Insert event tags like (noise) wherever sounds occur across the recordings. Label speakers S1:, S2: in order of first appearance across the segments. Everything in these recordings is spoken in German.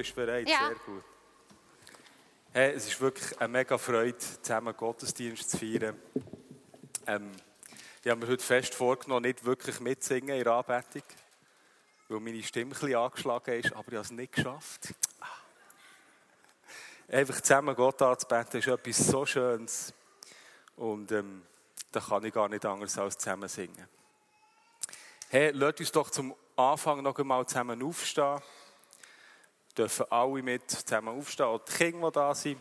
S1: Bist bereit, Ja.
S2: sehr gut. Hey, es ist wirklich eine mega Freude, zusammen Gottesdienst zu feiern. Ähm, ich habe mir heute fest vorgenommen, nicht wirklich mitsingen in der Anbetung, weil meine Stimme ein bisschen angeschlagen ist, aber ich habe es nicht geschafft. Einfach zusammen Gott anzubeten ist etwas so Schönes und ähm, da kann ich gar nicht anders als zusammen singen. Hey, lasst uns doch zum Anfang noch einmal zusammen aufstehen dürfen alle mit zusammen aufstehen, auch die Kinder, die da sind.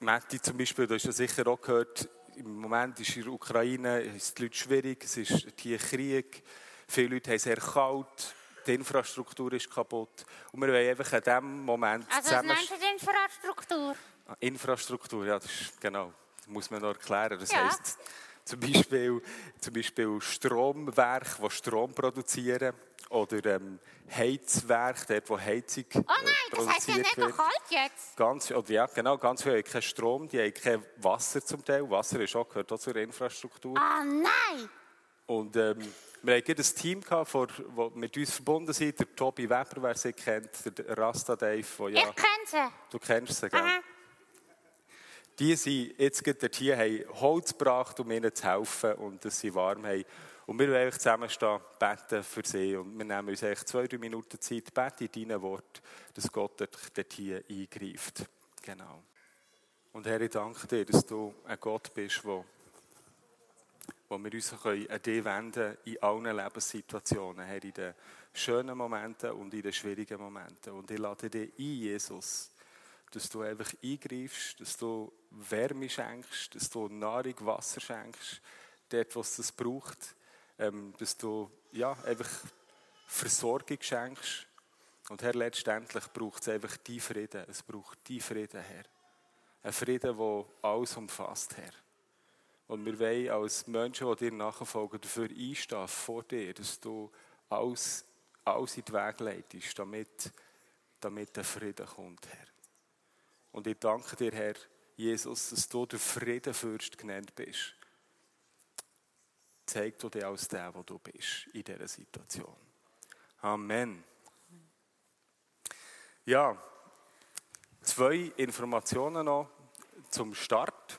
S2: Matti zum Beispiel, du hast ja sicher auch gehört, im Moment ist in der Ukraine ist die Leute schwierig, es ist hier Krieg, viele Leute haben es sehr kalt, die Infrastruktur ist kaputt und wir wollen einfach in diesem Moment
S1: du? Also, was
S2: zusammen...
S1: meinst du die Infrastruktur?
S2: Ah, Infrastruktur, ja, das ist genau. Das muss man noch erklären. Das
S1: Ja.
S2: heisst zum Beispiel, zum Beispiel Stromwerke, die Strom produzieren, oder ähm, Heizwerke, dort, wo Heizung
S1: Oh nein,
S2: äh,
S1: das heisst ja nicht noch kalt jetzt.
S2: Ganz, oder ja, genau, ganz viele haben keinen Strom, die haben kein Wasser zum Teil. Wasser ist auch, gehört auch zur Infrastruktur.
S1: Ah nein!
S2: Und ähm, wir hatten ein Team, gehabt, vor, das mit uns verbunden sind. Der Tobi Weber, wer sie kennt, der Rasta Dave, der ja,
S1: Ich kenne sie.
S2: du kennst sie, gell?
S1: Aha.
S2: Die sind jetzt gerade hier, haben Holz gebracht, um ihnen zu helfen und dass sie warm haben. Und wir wollen zusammenstehen, beten für sie. Und wir nehmen uns eigentlich zwei, drei Minuten Zeit, beten in deinem Wort, dass Gott dort, hier eingreift. Genau. Und Herr, ich danke dir, dass du ein Gott bist, wo, wo wir uns können an dich wenden in allen Lebenssituationen, Herr, in den schönen Momenten und in den schwierigen Momenten. Und ich lade dich ein, Jesus, dass du einfach eingreifst, dass du Wärme schenkst, dass du Nahrung, Wasser schenkst, dort, wo es braucht, ähm, dass du ja, einfach Versorgung schenkst. Und Herr, letztendlich braucht es einfach die Frieden. Es braucht die Frieden, Herr. Ein Frieden, der alles umfasst, Herr. Und wir wollen als Menschen, die dir nachfolgen, dafür einstehen, vor dir, dass du alles, alles in den Weg leitest, damit, damit der Frieden kommt, Herr. Und ich danke dir, Herr Jesus, dass du der Friedenfürst genannt bist. Zeig du dir als der, wo du bist in dieser Situation. Amen. Ja, zwei Informationen noch zum Start.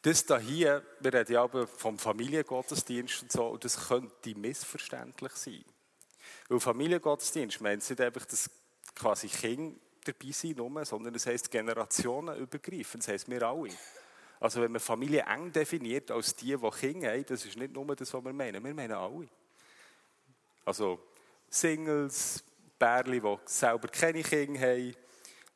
S2: Das da hier, wir reden ja aber vom Familiengottesdienst und so, und das könnte missverständlich sein. Weil Familiengottesdienst meint nicht einfach, dass quasi Kinder dabei nur, sondern es heisst generationenübergreifend, das heisst wir alle. Also wenn man Familie eng definiert als die, die Kinder haben, das ist nicht nur das, was wir meinen, wir meinen alle. Also Singles, Pärchen, die selber keine Kinder haben,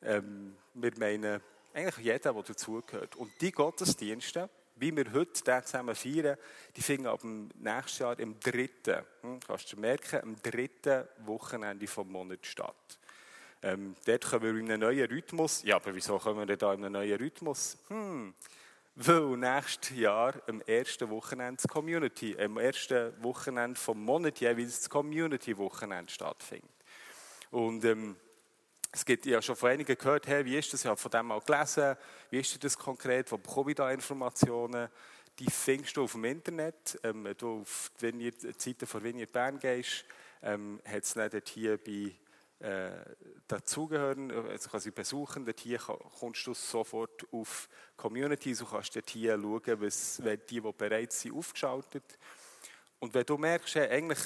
S2: ähm, wir meinen eigentlich jeden, der dazugehört. Und die Gottesdienste, wie wir heute den zusammen feiern, die finden ab dem nächsten Jahr im dritten, hm, kannst du merken, im dritten Wochenende vom Monat statt. Ähm, dort kommen wir in einen neuen Rhythmus. Ja, aber wieso kommen wir da in einen neuen Rhythmus? Hm, weil nächstes Jahr am ersten Wochenende das Community, am ersten Wochenende vom Monat jeweils das Community-Wochenende stattfindet. Und ähm, es gibt ja schon von einigen gehört, hey, wie ist das? Ich habe von dem mal gelesen. Wie ist das konkret? Wo bekomme ich da Informationen? Die findest du auf dem Internet. Ähm, du auf die Seite von Vineyard Bern gehst, ähm, hat es dort hier bei äh, dazugehören, also quasi besuchen, dort hier kommst du sofort auf Communities und kannst dort hier schauen, was, die, die bereit sind, aufgeschaltet. Und wenn du merkst, hey, eigentlich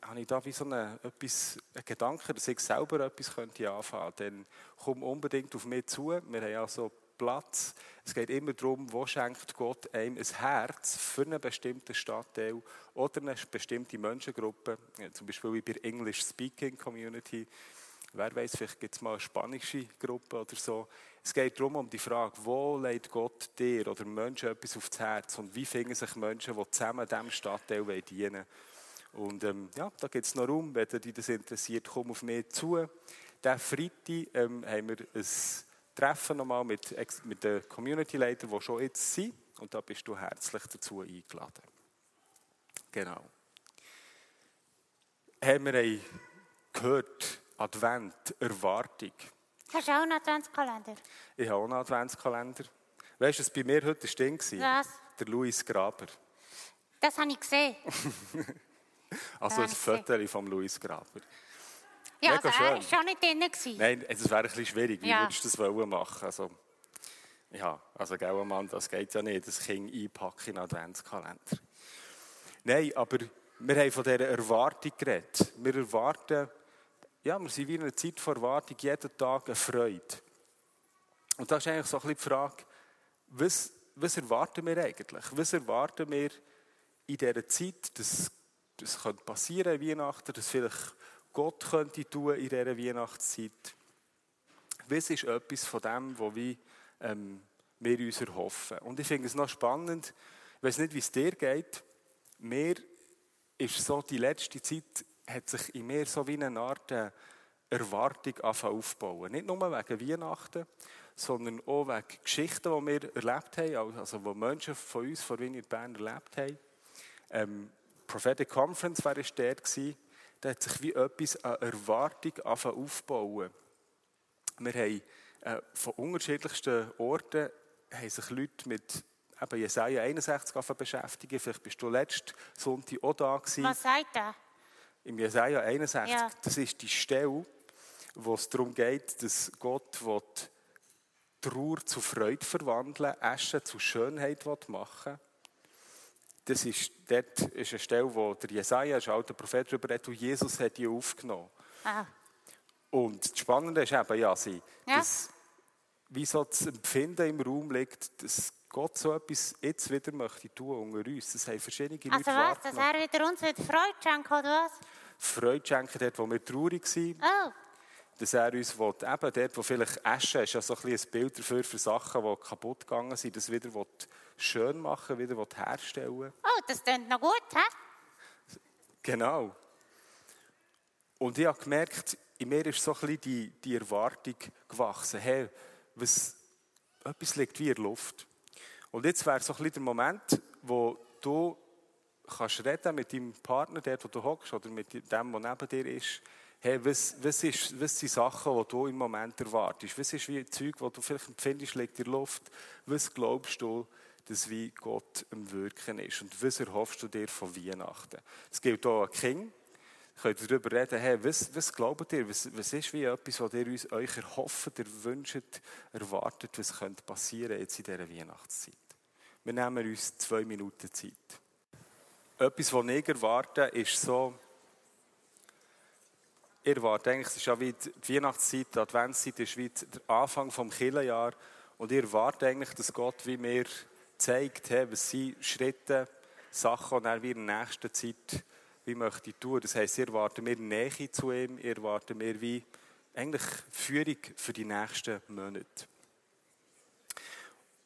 S2: habe ich da wie so eine, etwas, einen Gedanken, dass ich selber etwas könnte anfangen könnte, dann komm unbedingt auf mich zu. Wir haben also Platz. Es geht immer darum, wo schenkt Gott einem ein Herz für einen bestimmten Stadtteil oder eine bestimmte Menschengruppe, zum Beispiel wie bei der English Speaking Community. Wer weiß, vielleicht gibt es mal eine spanische Gruppe oder so. Es geht darum, um die Frage, wo legt Gott dir oder Menschen etwas aufs Herz und wie finden sich Menschen, die zusammen diesem Stadtteil dienen wollen. Und ähm, ja, da gibt es noch Raum, wenn dich das interessiert, komm auf mich zu. Diesen Freitag ähm, haben wir ein Treffen nochmal mit, mit den Community-Leitern, die schon jetzt sind. Und da bist du herzlich dazu eingeladen. Genau. Haben wir gehört, Advent, Erwartung.
S1: Hast du auch einen Adventskalender?
S2: Ich habe auch einen Adventskalender. Weißt du, was bei mir heute ein Ding war?
S1: Was?
S2: Der Louis Graber.
S1: Das habe ich gesehen. (laughs)
S2: Also ein
S1: Danke.
S2: Foto vom Louis Graber.
S1: Ja,
S2: Mega
S1: also er war schon nicht drin. gewesen.
S2: Nein, es wäre ein bisschen schwierig. Wie
S1: Ja.
S2: würdest du das wollen machen? Also, ja, also, gell, Mann, das geht ja nicht, das Kind einpacken in einen Adventskalender. Nein, aber wir haben von dieser Erwartung geredet. Wir erwarten, ja, wir sind wie in einer Zeit von Erwartung, jeden Tag eine Freude. Und da ist eigentlich so ein bisschen die Frage, was, was erwarten wir eigentlich? Was erwarten wir in dieser Zeit, dass das könnte passieren Weihnachten, dass vielleicht Gott könnte tun in dieser Weihnachtszeit? Was ist etwas von dem, was wir, ähm, wir uns erhoffen? Und ich finde es noch spannend, ich weiß nicht, wie es dir geht, mir ist so, die letzte Zeit hat sich in mir so wie eine Art äh, Erwartung aufzubauen. Nicht nur wegen Weihnachten, sondern auch wegen Geschichten, die wir erlebt haben, also die Menschen von uns, von Vineyard Bern erlebt haben. Ähm, Prophetic Conference war es dort gewesen. Da hat sich wie etwas an Erwartung aufzubauen. Wir haben äh, von unterschiedlichsten Orten haben sich Leute mit eben Jesaja 61 angefangen beschäftigen. Vielleicht bist du letzten Sonntag auch da gewesen.
S1: Was sagt er?
S2: Im Jesaja 61,
S1: Ja.
S2: das ist die Stelle, wo es darum geht, dass Gott will Trauer zu Freude verwandeln, Asche zu Schönheit will machen Das ist, dort ist eine Stelle, wo der Jesaja, ein alter Prophet, darüber redet, und Jesus hat die aufgenommen.
S1: Ah,
S2: Und das Spannende ist eben, ja, sie,
S1: Ja.
S2: dass wie so das Empfinden im Raum liegt, dass Gott so etwas jetzt wieder möchte tun unter uns. Das haben verschiedene
S1: also
S2: Leute
S1: was, dass er wieder uns wieder Freude schenkt, oder was?
S2: Freude schenken, dort, wo wir traurig sind.
S1: Oh,
S2: dass er uns will, eben dort, wo vielleicht Asche ist, ja so ein, bisschen ein Bild dafür für Sachen, die kaputt gegangen sind, das wieder will schön machen, wieder will herstellen.
S1: oh, das klingt noch gut, hä?
S2: Genau. Und ich habe gemerkt, in mir ist so ein bisschen die, die Erwartung gewachsen. Hey, was, etwas liegt wie in der Luft. Und jetzt wäre so ein bisschen der Moment, wo du kannst reden mit deinem Partner, dort, wo du hockst, oder mit dem, der neben dir ist. Hey, was, was, ist, was sind Sachen, die du im Moment erwartest? Was ist wie Zeug, das du vielleicht empfindest, liegt in der Luft? Was glaubst du, dass wie Gott am Wirken ist? Und was erhoffst du dir von Weihnachten? Es gilt auch an King. Könnt ihr darüber reden, hey, was, was glaubt ihr? Was, was ist wie etwas, was ihr uns, euch erhofft, ihr wünscht, erwartet, was könnte passieren jetzt in dieser Weihnachtszeit? Wir nehmen uns zwei Minuten Zeit. Etwas, was ich erwarte, ist so, ich erwarte eigentlich, es ist ja wie die Weihnachtszeit, die Adventszeit ist wie der Anfang des Kirchenjahr und ich erwarte eigentlich, dass Gott wie mir zeigt, hey, was sind Schritte, Sachen, die er wie in der nächsten Zeit wie möchte ich tun. Das heisst, ich erwarte mir Nähe zu ihm, ich erwarte mir wie eigentlich Führung für die nächsten Monate.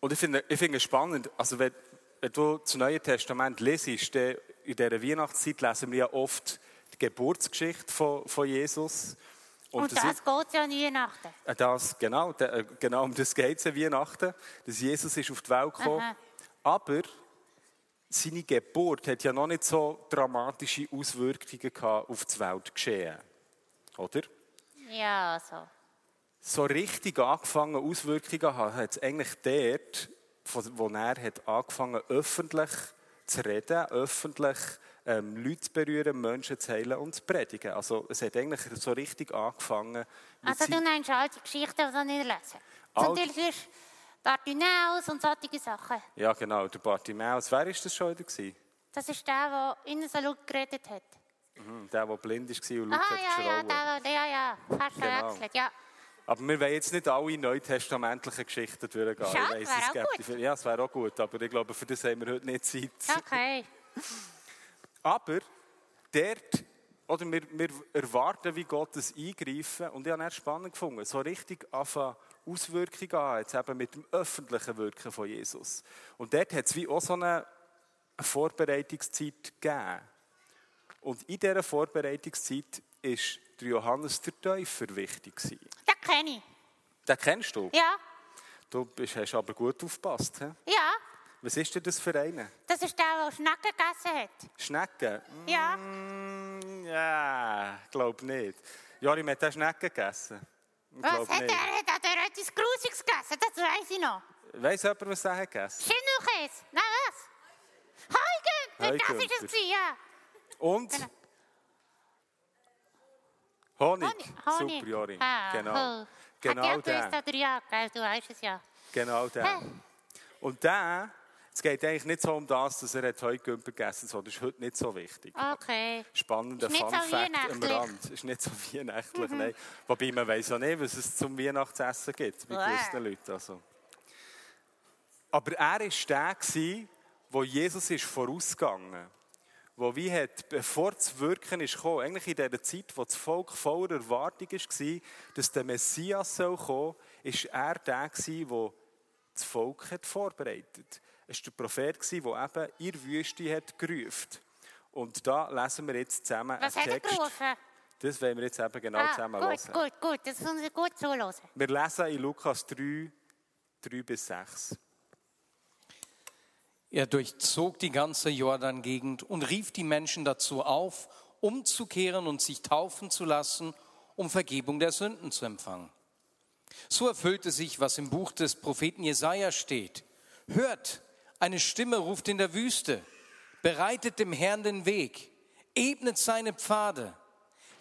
S2: Und ich finde, ich finde es spannend, also wenn, wenn du das Neue Testament lesest, in dieser Weihnachtszeit lesen wir ja oft die Geburtsgeschichte von, von Jesus.
S1: Und,
S2: das
S1: das
S2: ist-
S1: geht ja an Weihnachten.
S2: äh, Das, genau, äh, genau um das geht es an Weihnachten. Dass Jesus ist auf die Welt gekommen.
S1: Aha.
S2: Aber seine Geburt hat ja noch nicht so dramatische Auswirkungen gehabt auf das Weltgeschehen. Oder?
S1: Ja, so.
S2: So richtig angefangen Auswirkungen hat es eigentlich dort, von- wo er hat angefangen öffentlich zu reden, öffentlich ähm, Leute zu berühren, Menschen zu heilen und zu predigen. Also es hat eigentlich so richtig angefangen.
S1: Also du nennst alte Geschichten, die du nicht lesen. Zum Beispiel Bartimäus und solche Sachen.
S2: Ja, genau, der Bartimäus. Wer war das schon wieder? gewesen?
S1: Das ist der, der innen so laut geredet hat.
S2: Mhm, Der, der blind war und laut
S1: Ah,
S2: hat
S1: ja, ja, der, ja, ja. Fast
S2: Genau.
S1: verwechselt, ja.
S2: Aber wir wollen jetzt nicht alle neutestamentlichen Geschichten durchgehen.
S1: Schade,
S2: Ich
S1: wäre
S2: es
S1: auch gut.
S2: die Ja, es wäre auch gut, aber ich glaube, für das haben wir heute nicht Zeit.
S1: Okay. (laughs)
S2: Aber dort, oder wir, wir erwarten, wie Gott das eingreifen. Und ich habe es spannend gefunden, so richtig anfangen, Auswirkungen an, jetzt eben mit dem öffentlichen Wirken von Jesus. Und dort hat es wie auch so eine Vorbereitungszeit gegeben. Und in dieser Vorbereitungszeit war der Johannes der Täufer wichtig. gewesen.
S1: Den kenne ich.
S2: Den kennst du?
S1: Ja,
S2: Du bist, hast aber gut aufgepasst. He?
S1: ja.
S2: Was ist denn das für einen?
S1: Das ist der, der Schnecken gegessen hat.
S2: Schnecken?
S1: Ja.
S2: Mm, ja, glaube nicht. Jorim hat auch Schnecken gegessen. Ich
S1: Was hat
S2: nicht.
S1: er? Hat er etwas Grusiges gegessen? Das weiß ich noch.
S2: Weiss jemand, was er hat gegessen
S1: Schindelkäse. Nein, was? Heugümper. Das ist es, ja.
S2: Und?
S1: Genau.
S2: Honig.
S1: Honig.
S2: Super, Jorim.
S1: Ah,
S2: Genau.
S1: cool.
S2: Genau
S1: Hat ja gewusst
S2: der.
S1: ja? Du weißt es ja.
S2: Genau der. Und der, es geht eigentlich nicht so um das, dass er Heugümper gegessen hat, das ist heute nicht so wichtig.
S1: Okay.
S2: Spannender
S1: Ist
S2: Fun
S1: so
S2: Fact am. Rand. Ist nicht so weihnachtlich, nein. Wobei man weiß ja nicht, was es zum Weihnachtsessen gibt, bei
S1: Uäh.
S2: gewissen Leuten. Also. Aber er war der, gewesen, wo Jesus ist vorausgegangen wo wie hat, bevor das Wirken ist gekommen, eigentlich in der Zeit, wo das Volk voller Erwartung war, dass der Messias soll kommen, ist er der gewesen, der das Volk hat vorbereitet. Es war der Prophet, gewesen, der eben in der Wüste hat gerufen. Und da lesen wir jetzt zusammen
S1: Was
S2: einen
S1: hat er
S2: Text. Das wollen wir jetzt eben genau
S1: Ah,
S2: zusammen
S1: gut,
S2: hören.
S1: gut, gut. Das müssen wir gut zuhören.
S2: Wir lesen in Lukas 3, 3 bis 6.
S3: Er durchzog die ganze Jordan-Gegend und rief die Menschen dazu auf, umzukehren und sich taufen zu lassen, um Vergebung der Sünden zu empfangen. So erfüllte sich, was im Buch des Propheten Jesaja steht. Hört, eine Stimme ruft in der Wüste, bereitet dem Herrn den Weg, ebnet seine Pfade.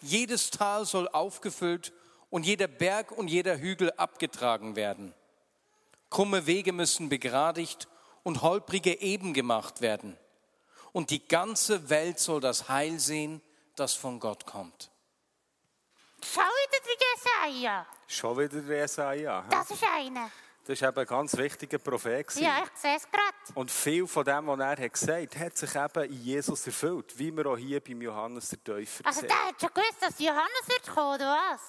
S3: Jedes Tal soll aufgefüllt und jeder Berg und jeder Hügel abgetragen werden. Krumme Wege müssen begradigt und holprige eben gemacht werden. Und die ganze Welt soll das Heil sehen, das von Gott kommt.
S1: Schau wieder die Jesaja.
S2: Schon wieder der Jesaja.
S1: Das ist einer.
S2: Das war eben ein ganz wichtiger Prophet.
S1: Ja, ich sehe es gerade.
S2: Und viel von dem, was er hat gesagt hat, hat sich eben in Jesus erfüllt. Wie wir auch hier beim Johannes der Täufer
S1: Also
S2: sehen.
S1: der hat schon gewusst, dass Johannes wird kommen, oder was?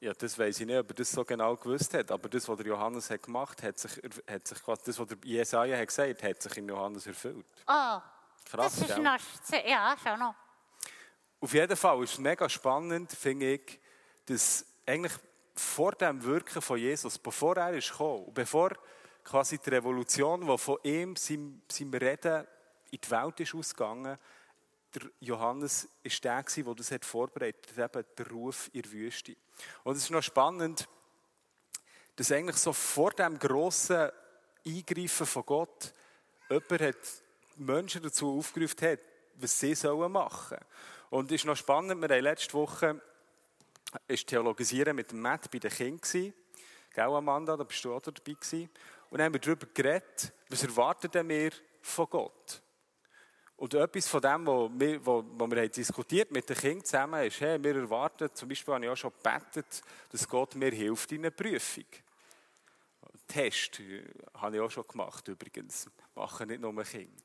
S2: Ja, das weiß ich nicht, ob er das so genau gewusst hat. Aber das, was der Johannes hat gemacht hat, sich, hat sich quasi, das, was der Jesaja hat gesagt hat, sich im Johannes erfüllt.
S1: Oh,
S2: Krass,
S1: das ist
S2: gell?
S1: noch... Ja, schon noch.
S2: Auf jeden Fall ist es mega spannend, finde ich, dass eigentlich vor dem Wirken von Jesus, bevor er ist gekommen, bevor quasi die Revolution, die von ihm, seinem, seinem Reden in die Welt ist ausgegangen, der Johannes ist der der das hat vorbereitet hat, eben der Ruf in der Wüste. Und es ist noch spannend, dass eigentlich so vor dem grossen Eingreifen von Gott jemand hat Menschen dazu aufgerufen hat, was sie sollen machen. Und es ist noch spannend, wir haben letzte Woche ist Theologisieren mit dem Matt bei den Kindern. Gell, Amanda, da bist du auch dabei gewesen. Und dann haben wir darüber geredet, was erwarten denn wir von Gott? Und etwas von dem, was wir, wo, wir mit den Kindern zusammen, ist, hey, wir erwarten, zum Beispiel habe ich auch schon gebetet, dass Gott mir hilft in einer Prüfung. Test äh, habe ich auch schon gemacht übrigens. Machen nicht nur Kinder.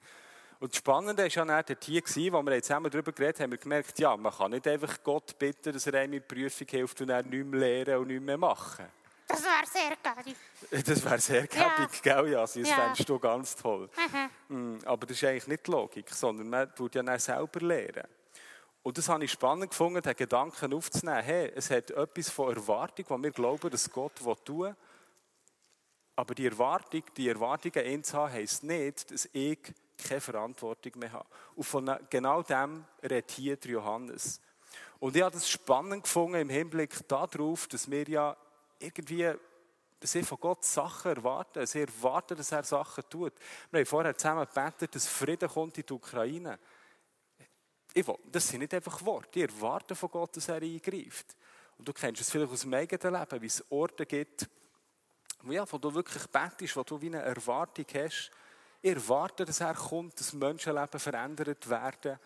S2: Und das Spannende war ja dann hier, gewesen, wo wir zusammen darüber geredet haben, haben wir gemerkt, ja, man kann nicht einfach Gott bitten, dass er einem in die Prüfung hilft und er nichts mehr lernen und nichts mehr machen.
S1: Das wäre sehr geil. (laughs)
S2: Das wäre sehr gäbig, gell, Jasi? Das
S1: Ja.
S2: fändest du ganz toll. Mm, Aber das ist eigentlich nicht die Logik, sondern man tut ja dann selber lernen. Und das habe ich spannend gefunden, den Gedanken aufzunehmen. Hey, es hat etwas von Erwartung, wo wir glauben, dass Gott tun will. Aber die Erwartung, die Erwartungen in zu haben, heisst nicht, dass ich keine Verantwortung mehr habe. Und von genau dem redet hier Johannes. Und ich habe das spannend gefunden im Hinblick darauf, dass wir ja irgendwie dass ich von Gott Sachen erwarten. Sie erwarten, dass er Sachen tut. Wir haben vorher zusammen gebetet, dass Frieden kommt in die Ukraine. Ich will, das sind nicht einfach Worte. Ich erwarte von Gott, dass er eingreift. Und du kennst es vielleicht aus dem eigenen Leben, wie es Orte gibt, ja, wo du wirklich betest, wo du wie eine Erwartung hast. Ich erwarte, dass er kommt, dass Menschenleben verändert werden.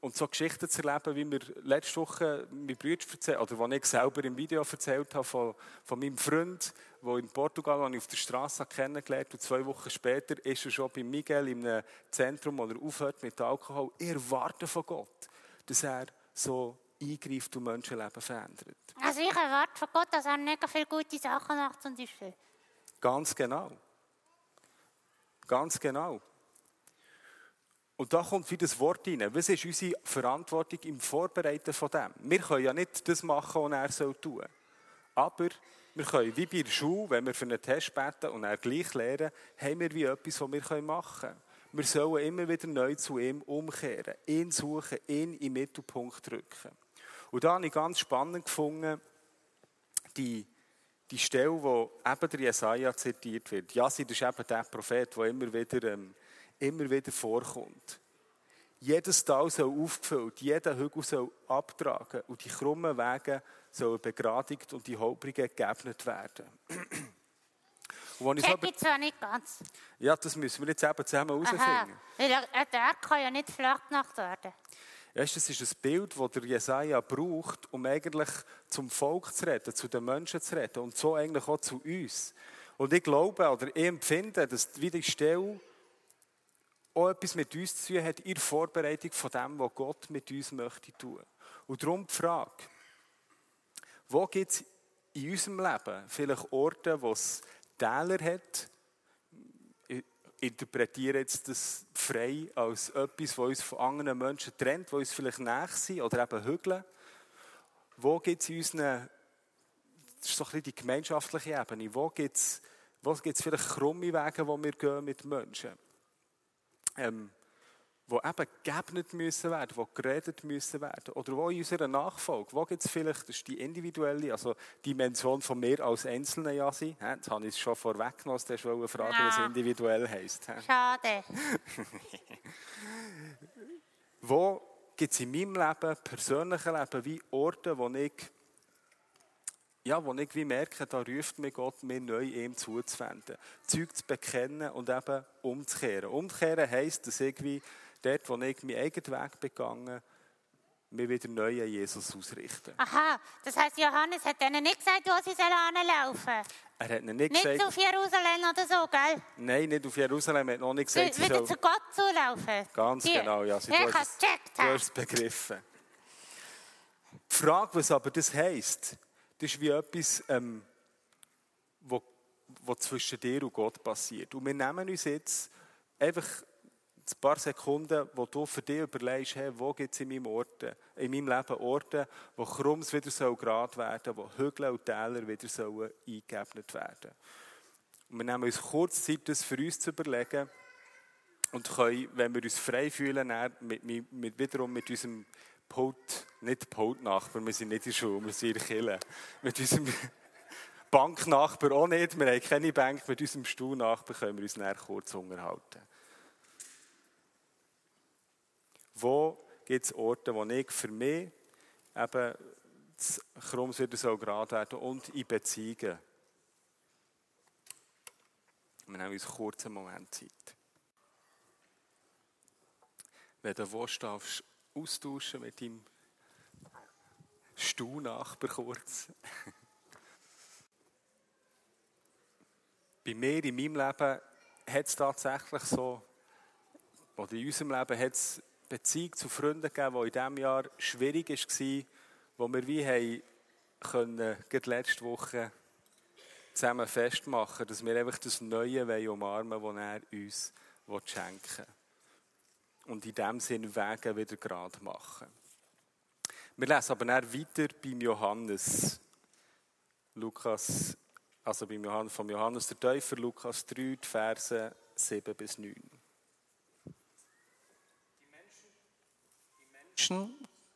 S2: Und so Geschichten zu erleben, wie mir letzte Woche mein Bruder erzählt, oder was ich selber im Video erzählt habe von, von meinem Freund, der in Portugal den ich auf der Straße kennengelernt und zwei Wochen später ist er schon bei Miguel in einem Zentrum, wo er aufhört mit Alkohol. Ich erwarte von Gott, dass er so eingreift und Menschenleben verändert.
S1: Also ich erwarte von Gott, dass er mega viele gute Sachen macht zum Beispiel.
S2: Ganz genau. Ganz genau. Und da kommt wieder das Wort rein. Was ist unsere Verantwortung im Vorbereiten von dem? Wir können ja nicht das machen, was er tun soll. Aber wir können, wie bei der Schule, wenn wir für einen Test beten und er gleich lernen, haben wir wie etwas, was wir machen können. Wir sollen immer wieder neu zu ihm umkehren, ihn suchen, ihn den Mittelpunkt rücken. Und da habe ich ganz spannend gefunden, die, die Stelle, wo eben der Jesaja zitiert wird. Ja, das ist eben der Prophet, der immer wieder, ähm, immer wieder vorkommt. Jedes Tal soll aufgefüllt, jeder Hügel soll abtragen und die krummen Wege sollen begradigt und die Holprigen geebnet werden. Und ich so
S1: Check
S2: über-
S1: ich zwar nicht ganz.
S2: ja, das müssen wir jetzt eben zusammen
S1: Aha.
S2: herausfinden.
S1: Weil der der kann ja nicht flach gemacht werden.
S2: Weißt, das ist ein Bild, das der Jesaja braucht, um eigentlich zum Volk zu reden, zu den Menschen zu reden und so eigentlich auch zu uns. Und ich glaube oder ich empfinde, dass die Stelle auch etwas mit uns zu tun hat in der Vorbereitung von dem, was Gott mit uns möchte tun. Und darum die Frage, wo gibt es in unserem Leben vielleicht Orte, wo es Täler hat, interpretiere jetzt das frei als etwas, was uns von anderen Menschen trennt, wo uns vielleicht näher sind oder eben Hügel. Wo gibt es in unseren, das ist so ein bisschen die gemeinschaftliche Ebene, wo gibt es wo gibt's vielleicht krumme Wege, wo wir gehen mit Menschen? Ähm, wo eben geebnet müssen werden, wo geredet müssen werden. Oder wo in unserer Nachfolge, wo gibt es vielleicht, das ist die individuelle, also Dimension von mir als Einzelnen ja sein. Jetzt habe ich es schon vorweggenommen, du eine Frage, was
S1: Ja.
S2: individuell heisst.
S1: Schade. (laughs)
S2: Wo gibt es in meinem Leben, persönlichen Leben, wie Orte, wo ich, ja, wo ich wie merke, da ruft mir Gott, mir neu ihm zuzuwenden. Zeug zu bekennen und eben umzukehren. Umkehren heisst, dass ich wie dort, wo ich meinen eigenen Weg begangen mir wieder neu an Jesus ausrichten.
S1: Aha, das heisst, Johannes hat ihnen nicht gesagt, wo sie sollen laufen
S2: Er hat ihnen nicht,
S1: Nicht
S2: gesagt,
S1: auf Jerusalem oder so, gell?
S2: nein, nicht auf Jerusalem, er hat noch nicht
S1: Sie,
S2: gesagt, sie
S1: wieder
S2: soll,
S1: zu Gott zulaufen.
S2: Ganz
S1: Die-
S2: genau, ja. Sie-
S1: Ich habe es gecheckt.
S2: Du hast es begriffen. Die Frage, was aber das heisst, das ist wie etwas, ähm, wo zwischen dir und Gott passiert. Und wir nehmen uns jetzt einfach ein paar Sekunden, wo du für dich überlegst, hey, wo gibt es in meinem, in meinem Leben Orte, wo Krumms wieder soll gerade werden wo Hügel und Täler wieder sollen eingeebnet werden. Und wir nehmen uns kurz Zeit, das für uns zu überlegen und können, wenn wir uns frei fühlen, mit, mit, mit, wiederum mit unserem Pult, nicht Pult-Nachbar, wir sind nicht in der Schule, wir sind in der mit unserem Banknachbar auch nicht, wir haben keine Bank, mit unserem Stuhlnachbar können wir uns dann kurz unterhalten. Wo gibt es Orte, wo ich für mich eben das Krumms wieder so gerade werden und in Beziehungen. Wir nehmen uns einen Moment Zeit. Wenn du willst, darfst austauschen mit deinem Stuhlnachbar kurz. Bei mir in meinem Leben hat es tatsächlich so, oder in unserem Leben hat es Beziehung zu Freunden gegeben, die in diesem Jahr schwierig war, wo wir wie haben können, gerade letzte Woche zusammen festmachen, dass wir einfach das Neue umarmen wollen, das er uns schenken will. Und in dem Sinne Wege wieder gerade machen. Wir lesen aber dann weiter beim Johannes. Lukas, also beim Johannes, vom Johannes der Täufer, Lukas 3, die Verse 7 bis 9.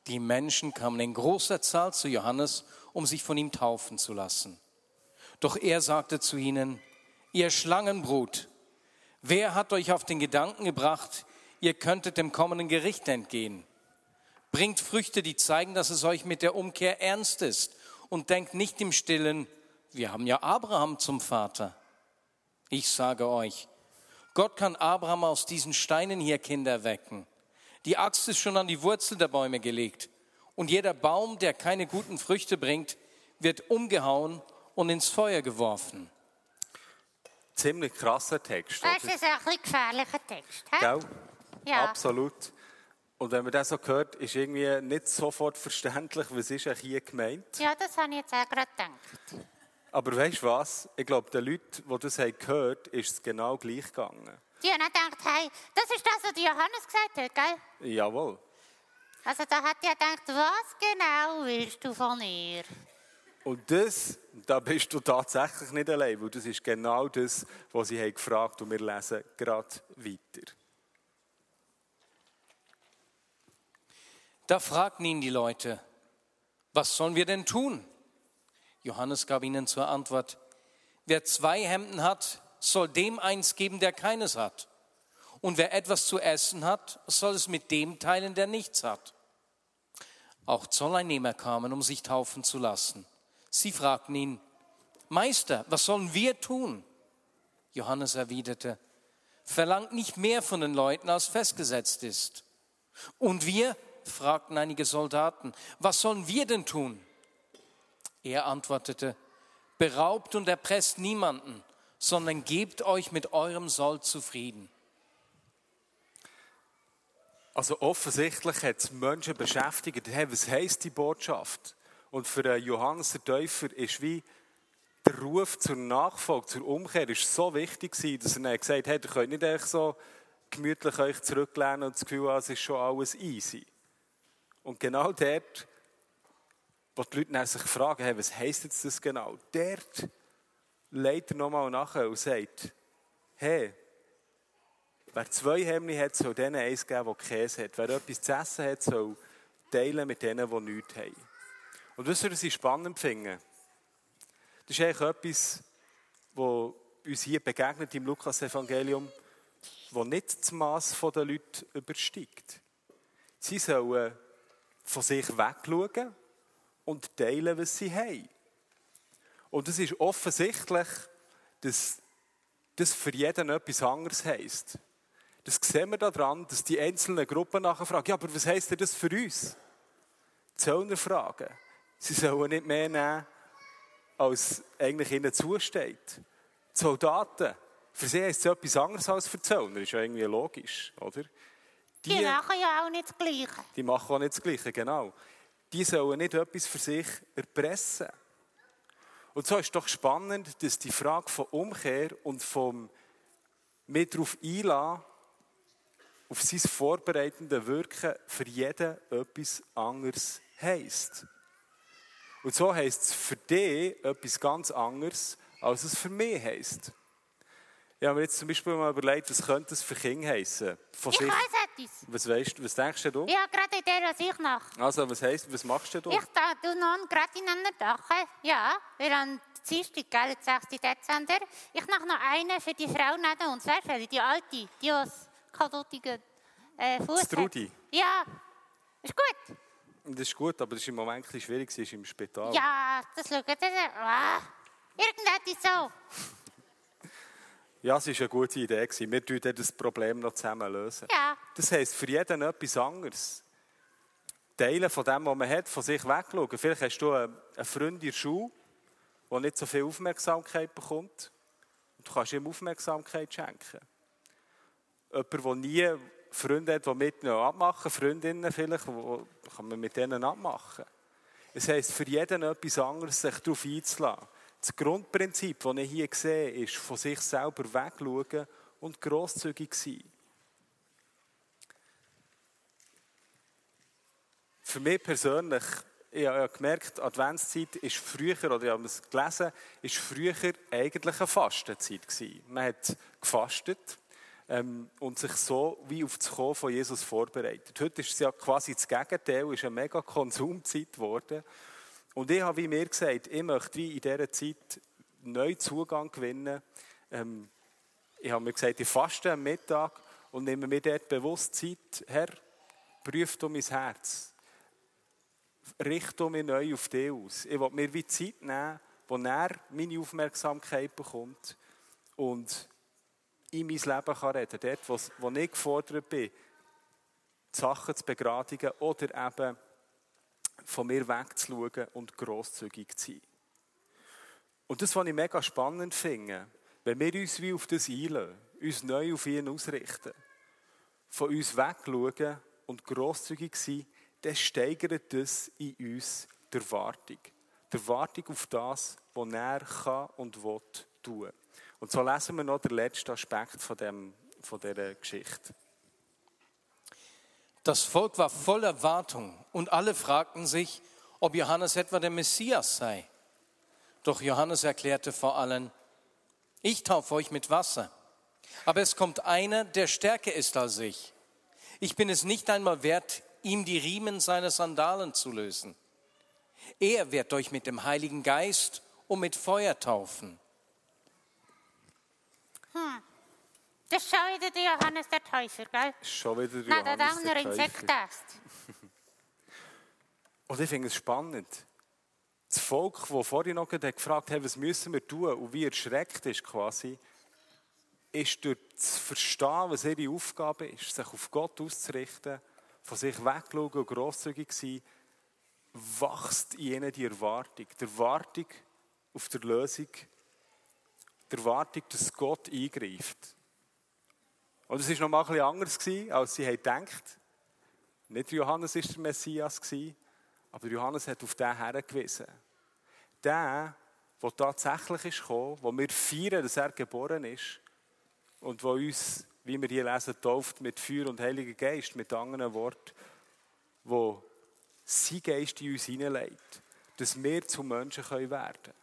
S3: die Menschen kamen in großer Zahl zu Johannes, um sich von ihm taufen zu lassen. Doch er sagte zu ihnen, ihr Schlangenbrut, wer hat euch auf den Gedanken gebracht, ihr könntet dem kommenden Gericht entgehen? Bringt Früchte, die zeigen, dass es euch mit der Umkehr ernst ist und denkt nicht im Stillen, wir haben ja Abraham zum Vater. Ich sage euch, Gott kann Abraham aus diesen Steinen hier Kinder wecken. Die Axt ist schon an die Wurzel der Bäume gelegt. Und jeder Baum, der keine guten Früchte bringt, wird umgehauen und ins Feuer geworfen.
S2: Ziemlich krasser Text,
S1: Das
S2: oder?
S1: ist ein bisschen gefährlicher Text.
S2: Gell?
S1: Ja.
S2: Absolut. Und wenn man das so hört, ist irgendwie nicht sofort verständlich, was ist eigentlich hier gemeint.
S1: Ja, das habe ich jetzt auch gerade gedacht.
S2: Aber weißt du was? Ich glaube, den Leuten, die das haben gehört haben, ist es genau gleich gegangen.
S1: Die haben dann gedacht, hey, das ist das, was Johannes gesagt hat, gell?
S2: Jawohl.
S1: Also da hat er gedacht, was genau willst du von ihr?
S2: Und das, da bist du tatsächlich nicht allein, weil das ist genau das, was sie haben gefragt und wir lesen gerade weiter.
S3: Da fragten ihn die Leute, was sollen wir denn tun? Johannes gab ihnen zur Antwort, wer zwei Hemden hat, soll dem eins geben, der keines hat. Und wer etwas zu essen hat, soll es mit dem teilen, der nichts hat. Auch Zolleinnehmer kamen, um sich taufen zu lassen. Sie fragten ihn, Meister, was sollen wir tun? Johannes erwiderte, verlangt nicht mehr von den Leuten, als festgesetzt ist. Und wir, fragten einige Soldaten, was sollen wir denn tun? Er antwortete, beraubt und erpresst niemanden, sondern gebt euch mit eurem Soll zufrieden.
S2: Also offensichtlich hat es Menschen beschäftigt, hey, was heisst die Botschaft? Und für Johannes der Täufer ist wie der Ruf zur Nachfolge, zur Umkehr, ist so wichtig gewesen, dass er gesagt hat, ihr könnt nicht echt so gemütlich euch zurücklehnen und das Gefühl haben, es ist schon alles easy. Und genau dort, wo die Leute sich fragen, hey, was heisst jetzt das genau? Dort legt er nochmal nachher und sagt, hey, wer zwei Hemden hat, soll denen eins geben, der Käse hat. Wer etwas zu essen hat, soll teilen mit denen, die nichts haben. Und ihr, was ich spannend finde? Das ist eigentlich etwas, was uns hier begegnet im Lukas-Evangelium, das nicht das Maß der Leute übersteigt. Sie sollen von sich wegschauen und teilen, was sie haben. Und es ist offensichtlich, dass das für jeden etwas anderes heisst. Das sehen wir daran, dass die einzelnen Gruppen nachher fragen, ja, aber was heisst denn das für uns? Die Zöllner fragen. Sie sollen nicht mehr nehmen, als eigentlich ihnen zusteht. Die Soldaten, für sie heisst es etwas anderes als für die Zöllner. Ist ja irgendwie logisch, oder?
S1: Die, die machen ja auch nicht das Gleiche.
S2: Die machen auch nicht das Gleiche, genau. Die sollen nicht etwas für sich erpressen. Und so ist doch spannend, dass die Frage von Umkehr und vom mit darauf einladen, auf sein vorbereitende Wirken für jeden etwas anderes heisst. Und so heisst es für dich etwas ganz anderes, als es für mich heisst. Ich habe mir jetzt zum Beispiel mal überlegt, was könnte es für Kinder heissen?
S1: Von ich sich. weiss etwas.
S2: Was, weißt, was denkst du?
S1: Ich habe gerade Idee, was ich mache.
S2: Also, was heisst, was machst du?
S1: Ich tue noch gerade in einer Dache. Ja, wir haben Dienstag, gell, 6. Dezember. Ich mache noch eine für die Frau neben uns. Weißt du, die alte, die aus kadottigen äh, Fuß
S2: Trudi?
S1: Ja, ist gut.
S2: Das ist gut, aber das ist im Moment ein schwierig, sie ist im Spital.
S1: Ja, das schaut, das, ah, irgendetwas so.
S2: Ja, es war eine gute Idee. Wir lösen das Problem noch zusammen. Lösen.
S1: Ja.
S2: Das heisst, für jeden etwas anderes. Teilen von dem, was man hat, von sich wegschauen. Vielleicht hast du einen Freund in der Schule, der nicht so viel Aufmerksamkeit bekommt. Und du kannst ihm Aufmerksamkeit schenken. Jemand, der nie Freunde hat, die mit noch abmachen, Freundinnen vielleicht, wo kann man mit denen abmachen. Es heisst, für jeden etwas anderes, sich darauf einzulassen. Das Grundprinzip, das ich hier sehe, ist, von sich selber wegschauen und grosszügig sein. Für mich persönlich, ich habe gemerkt, Adventszeit ist früher, oder ich habe es gelesen, ist früher eigentlich eine Fastenzeit gewesen. Man hat gefastet ähm, und sich so wie auf das Kommen von Jesus vorbereitet. Heute ist es ja quasi das Gegenteil, ist eine mega Konsumzeit geworden. Und ich habe wie mir gesagt, ich möchte wie in dieser Zeit neuen Zugang gewinnen. Ähm, ich habe mir gesagt, ich faste am Mittag und nehme mir dort bewusst Zeit. Herr, prüf du mein Herz. Richte mich neu auf dich aus. Ich will mir wie Zeit nehmen, wo er meine Aufmerksamkeit bekommt und in mein Leben kann reden kann. Dort, wo ich gefordert bin, die Sachen zu begradigen oder eben von mir wegzuschauen und grosszügig zu sein. Und das, was ich mega spannend finde, wenn wir uns wie auf das einlösen, uns neu auf ihn ausrichten, von uns wegschauen und grosszügig sein, dann steigert das in uns die Erwartung. Die Erwartung auf das, was er kann und will tun. Und so lesen wir noch den letzten Aspekt von dem, von dieser Geschichte.
S3: Das Volk war voll Erwartung und alle fragten sich, ob Johannes etwa der Messias sei. Doch Johannes erklärte vor allen, ich taufe euch mit Wasser, aber es kommt einer, der stärker ist als ich. Ich bin es nicht einmal wert, ihm die Riemen seiner Sandalen zu lösen. Er wird euch mit dem Heiligen Geist und mit Feuer taufen.
S1: Hm. Das ist schon wieder der Johannes der Täufer, gell?
S2: Schon wieder
S1: Nein, der
S2: Johannes
S1: andere
S2: der Täufer.
S1: Insekttest. (laughs)
S2: Und ich finde es spannend. Das Volk, das vorhin noch gefragt hat, was müssen wir tun und wie erschreckt ist quasi, ist durch das Verstehen, was ihre Aufgabe ist, sich auf Gott auszurichten, von sich wegschauen und grosszügig sein, wächst in ihnen die Erwartung. Die Erwartung auf die Lösung, die Erwartung, dass Gott eingreift. Und es war noch mal ein bisschen anders, als sie gedacht Nicht Johannes war der Messias, aber Johannes hat auf den hergewiesen. Der, der tatsächlich ist gekommen, wo wir feiern, dass er geboren ist und wo uns, wie wir hier lesen, tauft mit Feuer und Heiliger Geist, mit anderen Worten, wo sein Geist in uns hineinlegt, dass wir zu Menschen werden können,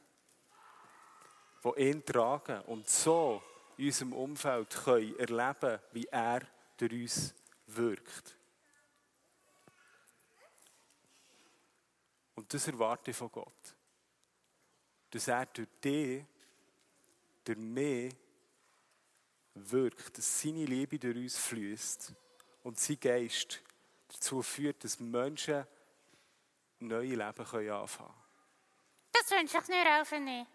S2: die ihn tragen und so in unserem Umfeld können erleben wie er durch uns wirkt. Und das erwarte ich von Gott. Dass er durch dich, durch mich wirkt, dass seine Liebe durch uns fließt und sein Geist dazu führt, dass Menschen neue Leben anfangen können.
S1: Das wünsche ich mir auch für mich.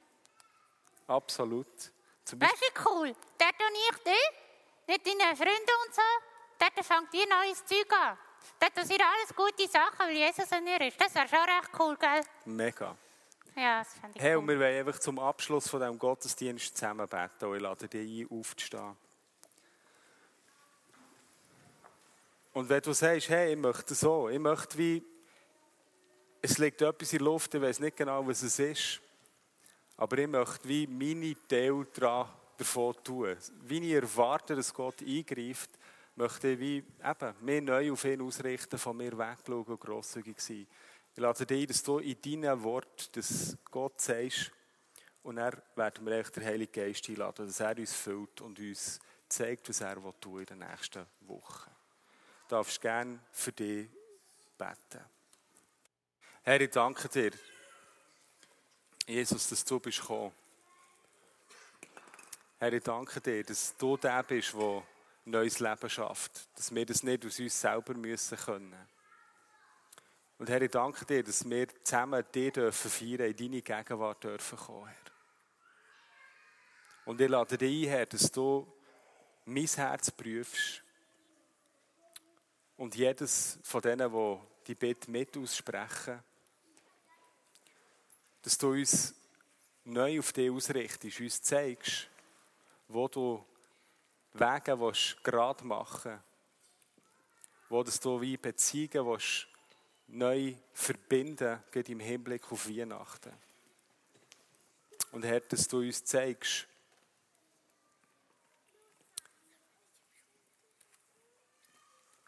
S2: Absolut. Zum
S1: du, wie cool? Dort und ich dich, mit deinen Freunden und so, dort fängt ihr neues Zeug an. Dort passieren alles gute Sachen, weil Jesus an ihr ist. Das wäre schon recht cool, gell?
S2: Mega.
S1: Ja, das fände ich
S2: Hey,
S1: cool.
S2: und wir wollen einfach zum Abschluss von diesem Gottesdienst zusammen beten. Ich lade dich ein, aufzustehen. Und wenn du sagst, hey, ich möchte so, ich möchte wie, es liegt etwas in der Luft, ich weiß nicht genau, was es ist, aber ich möchte wie meine Teil davon tun. Wie ich erwarte, dass Gott eingreift, möchte ich wie eben mehr neu auf ihn ausrichten, von mir wegschauen und grosszügig sein. Ich lade dich ein, dass du in deinen Worten, dass Gott sagst, und dann werden wir den Heiligen Geist einladen, dass er uns füllt und uns zeigt, was er tun in den nächsten Wochen. Du darfst gerne für dich beten. Herr, ich danke dir, Jesus, dass du bist gekommen. Herr, ich danke dir, dass du der bist, der neues Leben schafft. Dass wir das nicht aus uns selber müssen können. Und Herr, ich danke dir, dass wir zusammen dich dürfen feiern, in deine Gegenwart dürfen kommen, Herr. Und ich lade dich ein, Herr, dass du mein Herz prüfst und jedes von denen, die die Bitte mit aussprechen, dass du uns neu auf dich ausrichtest, uns zeigst, wo du Wege willst, gerade machen wo dass du wie Beziehungen willst, neu verbinden gerade im Hinblick auf Weihnachten. Und Herr, dass du uns zeigst,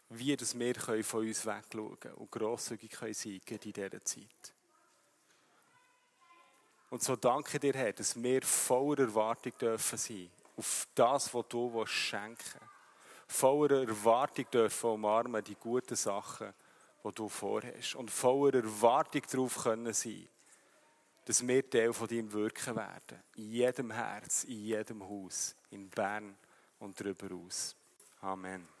S2: wie dass wir von uns wegschauen können und grosszügig sein können in dieser Zeit. Und so danke dir, Herr, dass wir voller Erwartung dürfen sein auf das, was du willst schenken Voller Erwartung dürfen umarmen die guten Sachen, die du vorhast. Und voller Erwartung darauf können sein, dass wir Teil von deinem Wirken werden. In jedem Herz, in jedem Haus, in Bern und darüber aus. Amen.